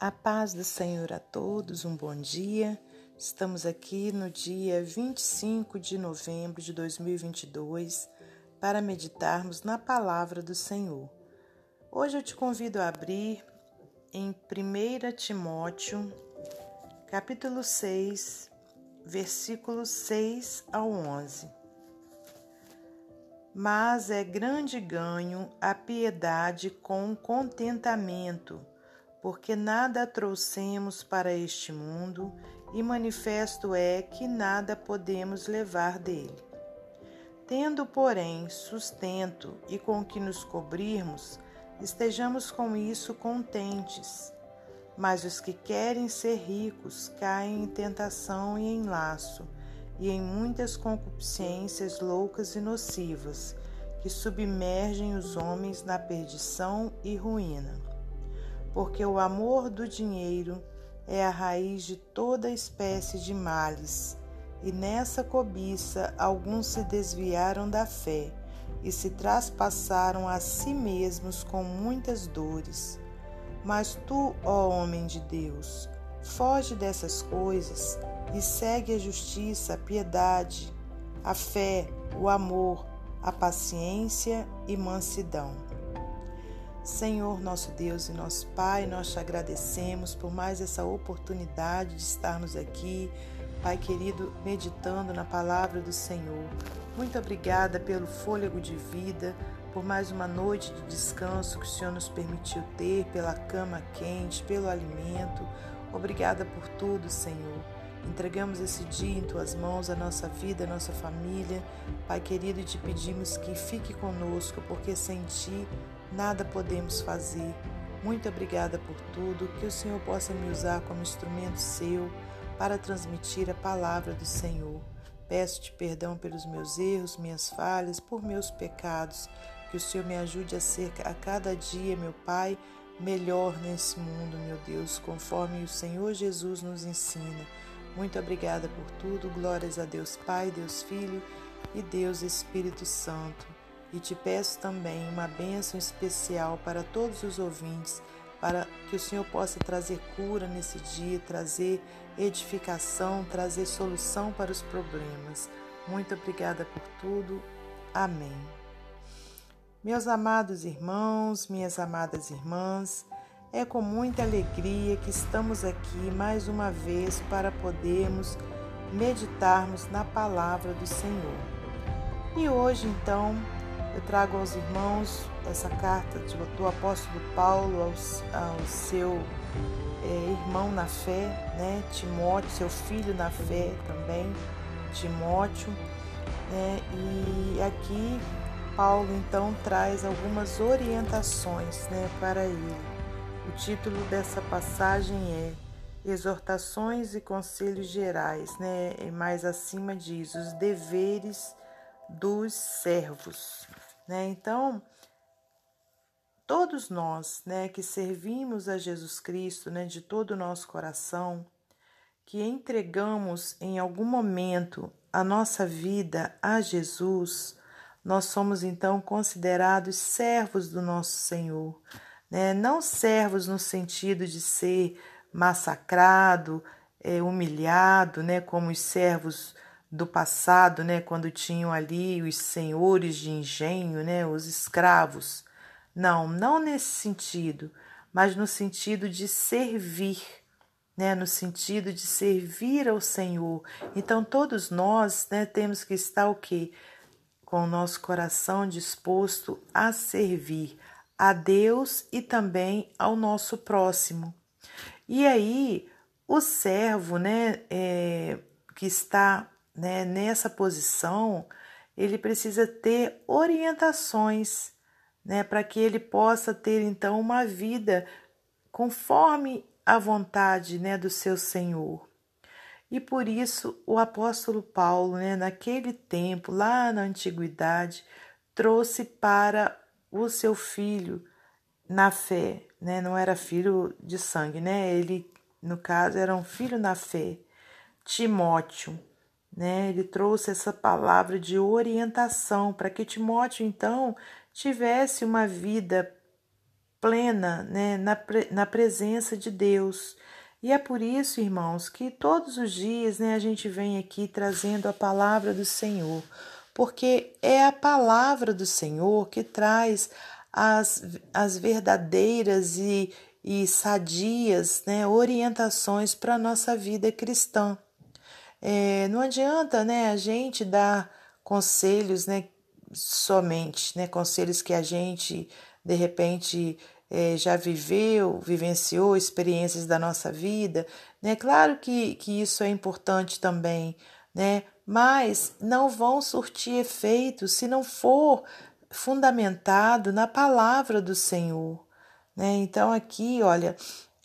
A paz do Senhor a todos, um bom dia. Estamos aqui no dia 25 de novembro de 2022 para meditarmos na palavra do Senhor. Hoje eu te convido a abrir em 1 Timóteo, capítulo 6, versículos 6 ao 11. Mas é grande ganho a piedade com contentamento porque nada trouxemos para este mundo e manifesto é que nada podemos levar dele. Tendo, porém, sustento e com que nos cobrirmos, estejamos com isso contentes. Mas os que querem ser ricos caem em tentação e em laço, e em muitas concupiscências loucas e nocivas, que submergem os homens na perdição e ruína porque o amor do dinheiro é a raiz de toda espécie de males, e nessa cobiça alguns se desviaram da fé e se traspassaram a si mesmos com muitas dores. Mas tu, ó homem de Deus, foge dessas coisas e segue a justiça, a piedade, a fé, o amor, a paciência e mansidão. Senhor, nosso Deus e nosso Pai, nós te agradecemos por mais essa oportunidade de estarmos aqui, Pai querido, meditando na palavra do Senhor. Muito obrigada pelo fôlego de vida, por mais uma noite de descanso que o Senhor nos permitiu ter, pela cama quente, pelo alimento. Obrigada por tudo, Senhor. Entregamos esse dia em tuas mãos, a nossa vida, a nossa família. Pai querido, e te pedimos que fique conosco, porque sem ti nada podemos fazer. Muito obrigada por tudo, que o Senhor possa me usar como instrumento seu para transmitir a palavra do Senhor. Peço-te perdão pelos meus erros, minhas falhas, por meus pecados. Que o Senhor me ajude a ser a cada dia, meu Pai, melhor nesse mundo, meu Deus, conforme o Senhor Jesus nos ensina. Muito obrigada por tudo. Glórias a Deus Pai, Deus Filho e Deus Espírito Santo. E te peço também uma bênção especial para todos os ouvintes, para que o Senhor possa trazer cura nesse dia, trazer edificação, trazer solução para os problemas. Muito obrigada por tudo. Amém. Meus amados irmãos, minhas amadas irmãs, é com muita alegria que estamos aqui mais uma vez para podermos meditarmos na palavra do Senhor. E hoje, então, eu trago aos irmãos essa carta do apóstolo Paulo ao, seu é, irmão na fé, né, Timóteo, seu filho na fé também, Timóteo. Né, e aqui Paulo então traz algumas orientações né, para ele. O título dessa passagem é Exortações e Conselhos Gerais, né? E mais acima diz os deveres dos servos. Né? Então, todos nós né, que servimos a Jesus Cristo né, de todo o nosso coração, que entregamos em algum momento a nossa vida a Jesus, nós somos então considerados servos do nosso Senhor. Né? Não servos no sentido de ser massacrado, é, humilhado, né? como os servos do passado, né, quando tinham ali os senhores de engenho, né, os escravos. Não, não nesse sentido, mas no sentido de servir, né, no sentido de servir ao Senhor. Então todos nós, né, temos que estar o quê? Com o nosso coração disposto a servir a Deus e também ao nosso próximo. E aí, o servo, né, é, que está né, nessa posição, ele precisa ter orientações né, para que ele possa ter então uma vida conforme a vontade né, do seu Senhor. E por isso o apóstolo Paulo, né, naquele tempo, lá na antiguidade, trouxe para o seu filho na fé, né? Não era filho de sangue, né? Ele, no caso, era um filho na fé, Timóteo né? Ele trouxe essa palavra de orientação para que Timóteo então tivesse uma vida plena né, na, na presença de Deus. E é por isso, irmãos, que todos os dias né, a gente vem aqui trazendo a palavra do Senhor, porque é a palavra do Senhor que traz as, as verdadeiras e, e sadias né, orientações para a nossa vida cristã. É, não adianta né, a gente dar conselhos né, somente, né, conselhos que a gente de repente é, já viveu, vivenciou experiências da nossa vida, né? Claro que, que isso é importante também, né? Mas não vão surtir efeito se não for fundamentado na palavra do Senhor, né? Então aqui, olha,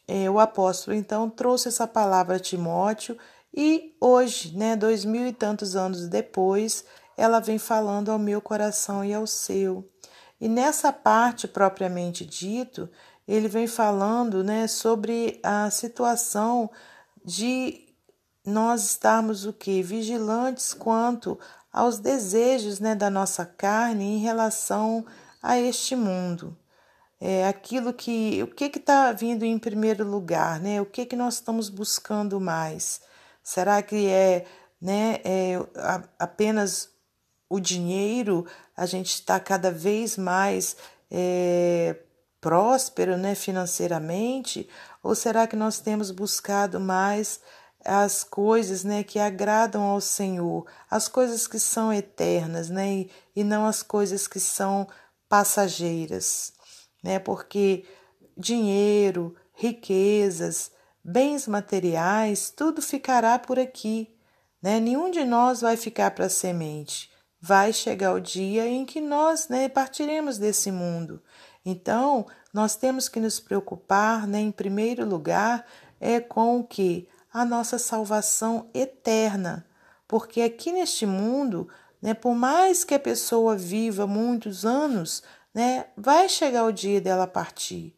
é, o apóstolo então trouxe essa palavra a Timóteo e hoje, né, dois mil e tantos anos depois, ela vem falando ao meu coração e ao seu. E nessa parte propriamente dito, ele vem falando né, sobre a situação de nós estarmos o que? Vigilantes quanto aos desejos né, da nossa carne em relação a este mundo. É aquilo que o que está vindo em primeiro lugar, né? O que que nós estamos buscando mais? Será que é, né, é apenas o dinheiro, a gente está cada vez mais é, próspero né, financeiramente? Ou será que nós temos buscado mais as coisas né, que agradam ao Senhor, as coisas que são eternas né, e, e não as coisas que são passageiras? Né, porque dinheiro, riquezas, bens materiais, tudo ficará por aqui. Né? Nenhum de nós vai ficar para semente vai chegar o dia em que nós né, partiremos desse mundo. Então, nós temos que nos preocupar, né, em primeiro lugar, é com o que? A nossa salvação eterna. Porque aqui neste mundo, né, por mais que a pessoa viva muitos anos, né, vai chegar o dia dela partir.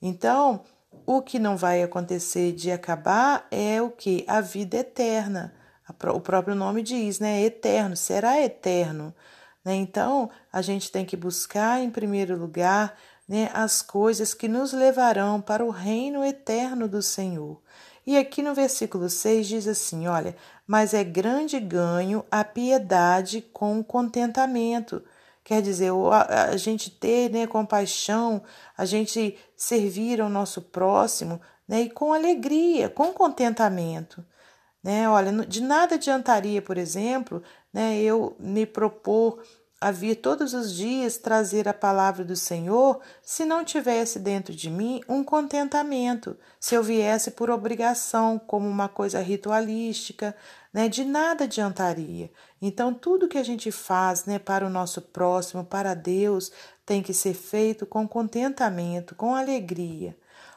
Então, o que não vai acontecer de acabar é o que? A vida eterna o próprio nome diz, né? Eterno, será eterno. Né? Então, a gente tem que buscar, em primeiro lugar, né, as coisas que nos levarão para o reino eterno do Senhor. E aqui no versículo 6 diz assim: olha, mas é grande ganho a piedade com contentamento. Quer dizer, a, gente ter né, compaixão, a gente servir ao nosso próximo né, e com alegria, com contentamento. Né? Olha, de nada adiantaria, por exemplo, né, eu me propor a vir todos os dias trazer a palavra do Senhor se não tivesse dentro de mim um contentamento, se eu viesse por obrigação, como uma coisa ritualística, né, de nada adiantaria. Então, tudo que a gente faz né, para o nosso próximo, para Deus, tem que ser feito com contentamento, com alegria.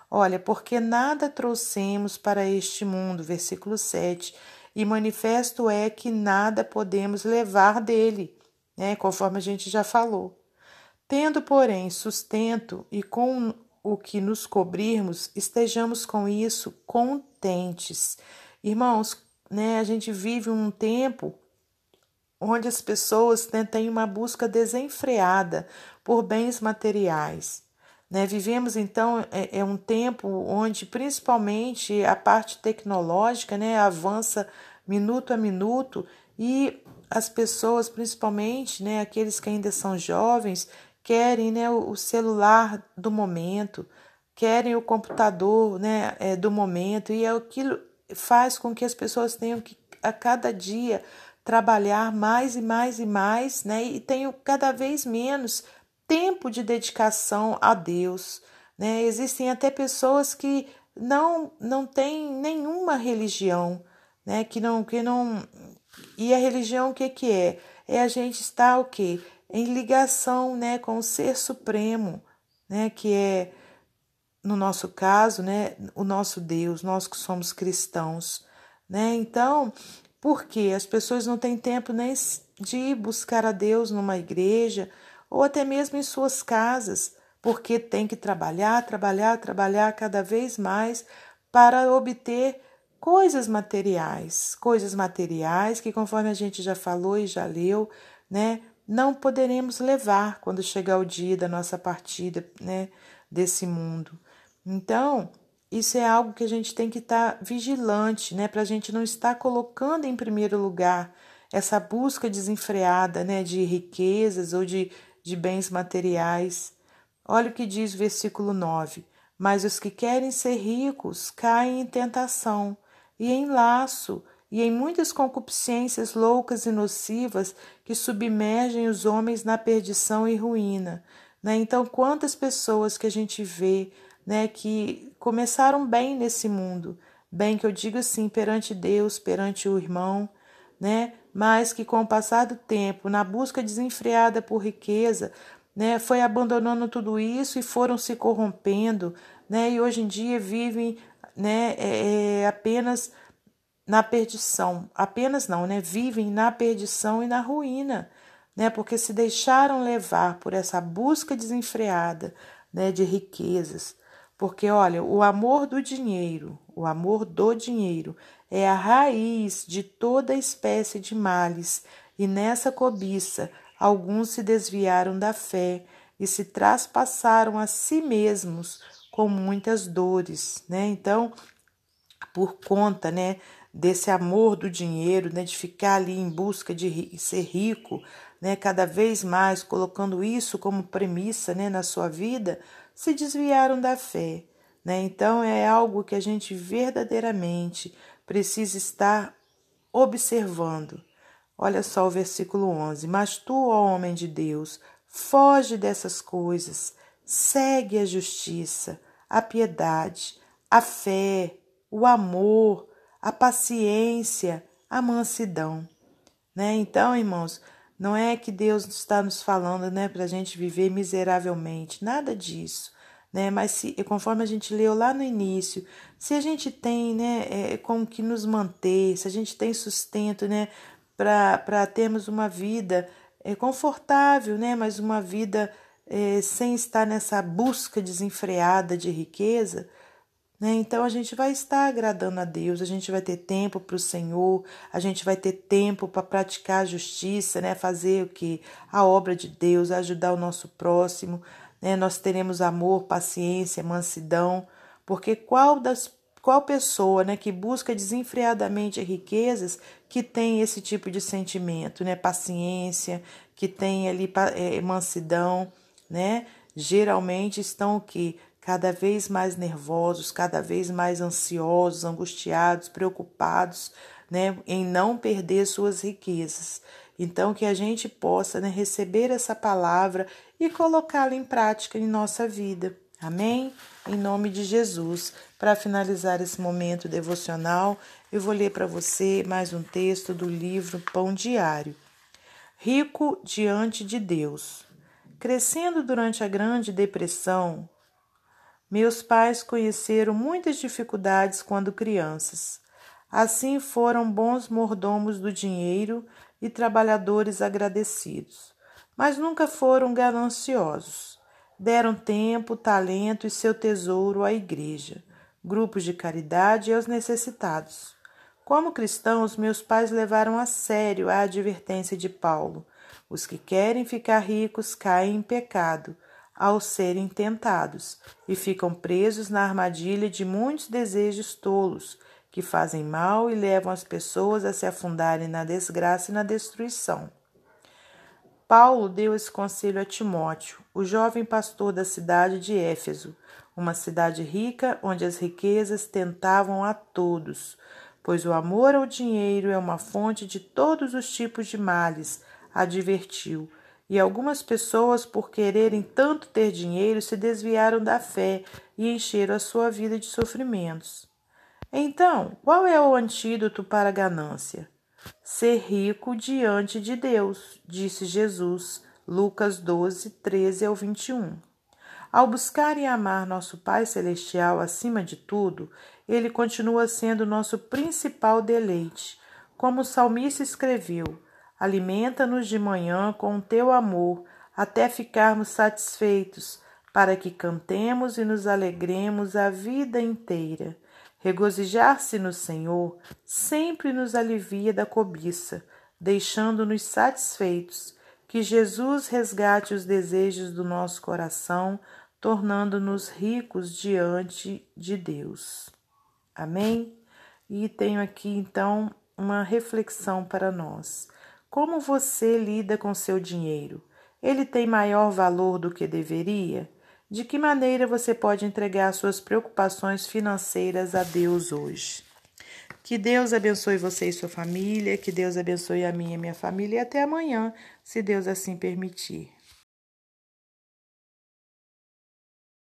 Olha, porque nada trouxemos para este mundo, versículo 7, e manifesto é que nada podemos levar dele, né, conforme a gente já falou. Tendo, porém, sustento e com o que nos cobrirmos, estejamos com isso contentes. Irmãos, né, a gente vive um tempo onde as pessoas né, têm uma busca desenfreada por bens materiais. Né? Vivemos então é, é, um tempo onde principalmente a parte tecnológica né, avança minuto a minuto e as pessoas, principalmente né, aqueles que ainda são jovens, querem né, o celular do momento, querem o computador né, é, do momento, e aquilo faz com que as pessoas tenham que a cada dia trabalhar mais e mais e mais, né, e tenham cada vez menos tempo de dedicação a Deus. Né? Existem até pessoas que não não têm nenhuma religião, né? Que não que não e a religião o que que é? É a gente estar o quê? Em ligação, né, com o ser supremo, né, que é no nosso caso, né, o nosso Deus, nós que somos cristãos, né? Então, porque as pessoas não têm tempo nem de buscar a Deus numa igreja, ou até mesmo em suas casas, porque tem que trabalhar, trabalhar, trabalhar cada vez mais para obter coisas materiais, coisas materiais que, conforme a gente já falou e já leu, né, não poderemos levar quando chegar o dia da nossa partida, né? desse mundo. Então, isso é algo que a gente tem que estar tá vigilante, né, para a gente não estar colocando em primeiro lugar essa busca desenfreada, né, de riquezas ou de, de bens materiais. Olha o que diz o versículo 9: Mas os que querem ser ricos caem em tentação e em laço e em muitas concupiscências loucas e nocivas que submergem os homens na perdição e ruína. Né? Então, quantas pessoas que a gente vê né, que começaram bem nesse mundo, bem que eu digo assim, perante Deus, perante o irmão, né, mas que com o passar do tempo, na busca desenfreada por riqueza, né, foi abandonando tudo isso e foram se corrompendo, né, e hoje em dia vivem né, é, é apenas na perdição, apenas não, né? Vivem na perdição e na ruína, né? Porque se deixaram levar por essa busca desenfreada, né, de riquezas. Porque olha, o amor do dinheiro, o amor do dinheiro é a raiz de toda espécie de males, e nessa cobiça alguns se desviaram da fé e se traspassaram a si mesmos com muitas dores, né? Então, por conta, né, desse amor do dinheiro, né, de ficar ali em busca de ser rico, né, cada vez mais colocando isso como premissa, né, na sua vida, se desviaram da fé, né? Então é algo que a gente verdadeiramente precisa estar observando. Olha só o versículo 11: Mas tu, ó homem de Deus, foge dessas coisas, segue a justiça, a piedade, a fé, o amor, a paciência, a mansidão. Né? Então, irmãos, não é que Deus está nos falando né, para a gente viver miseravelmente, nada disso. Né? Mas se, conforme a gente leu lá no início, se a gente tem né, é, com que nos manter, se a gente tem sustento né, para termos uma vida é, confortável, né, mas uma vida é, sem estar nessa busca desenfreada de riqueza, né? Então a gente vai estar agradando a Deus, a gente vai ter tempo para o Senhor, a gente vai ter tempo para praticar a justiça, né? fazer o que? A obra de Deus, ajudar o nosso próximo. Né? Nós teremos amor, paciência, mansidão, porque qual das qual pessoa né, que busca desenfreadamente riquezas que tem esse tipo de sentimento, né? Paciência, que tem ali é, mansidão, né? Geralmente estão o que? cada vez mais nervosos, cada vez mais ansiosos, angustiados, preocupados, né, em não perder suas riquezas. Então, que a gente possa né, receber essa palavra e colocá-la em prática em nossa vida. Amém? Em nome de Jesus. Para finalizar esse momento devocional, eu vou ler para você mais um texto do livro Pão Diário. Rico diante de Deus. Crescendo durante a Grande Depressão, meus pais conheceram muitas dificuldades quando crianças. Assim foram bons mordomos do dinheiro e trabalhadores agradecidos, mas nunca foram gananciosos. Deram tempo, talento e seu tesouro à igreja, grupos de caridade e aos necessitados. Como cristãos, meus pais levaram a sério a advertência de Paulo: os que querem ficar ricos caem em pecado ao serem tentados e ficam presos na armadilha de muitos desejos tolos que fazem mal e levam as pessoas a se afundarem na desgraça e na destruição. Paulo deu esse conselho a Timóteo, o jovem pastor da cidade de Éfeso, uma cidade rica onde as riquezas tentavam a todos, pois o amor ao dinheiro é uma fonte de todos os tipos de males, advertiu e algumas pessoas, por quererem tanto ter dinheiro, se desviaram da fé e encheram a sua vida de sofrimentos. Então, qual é o antídoto para a ganância? Ser rico diante de Deus, disse Jesus, Lucas 12, 13 ao 21. Ao buscar e amar nosso Pai Celestial acima de tudo, ele continua sendo nosso principal deleite. Como o salmista escreveu, Alimenta-nos de manhã com o teu amor, até ficarmos satisfeitos, para que cantemos e nos alegremos a vida inteira. Regozijar-se no Senhor sempre nos alivia da cobiça, deixando-nos satisfeitos. Que Jesus resgate os desejos do nosso coração tornando-nos ricos diante de Deus. Amém? E tenho aqui então uma reflexão para nós. Como você lida com seu dinheiro? Ele tem maior valor do que deveria? De que maneira você pode entregar suas preocupações financeiras a Deus hoje? Que Deus abençoe você e sua família, que Deus abençoe a minha e minha família e até amanhã, se Deus assim permitir.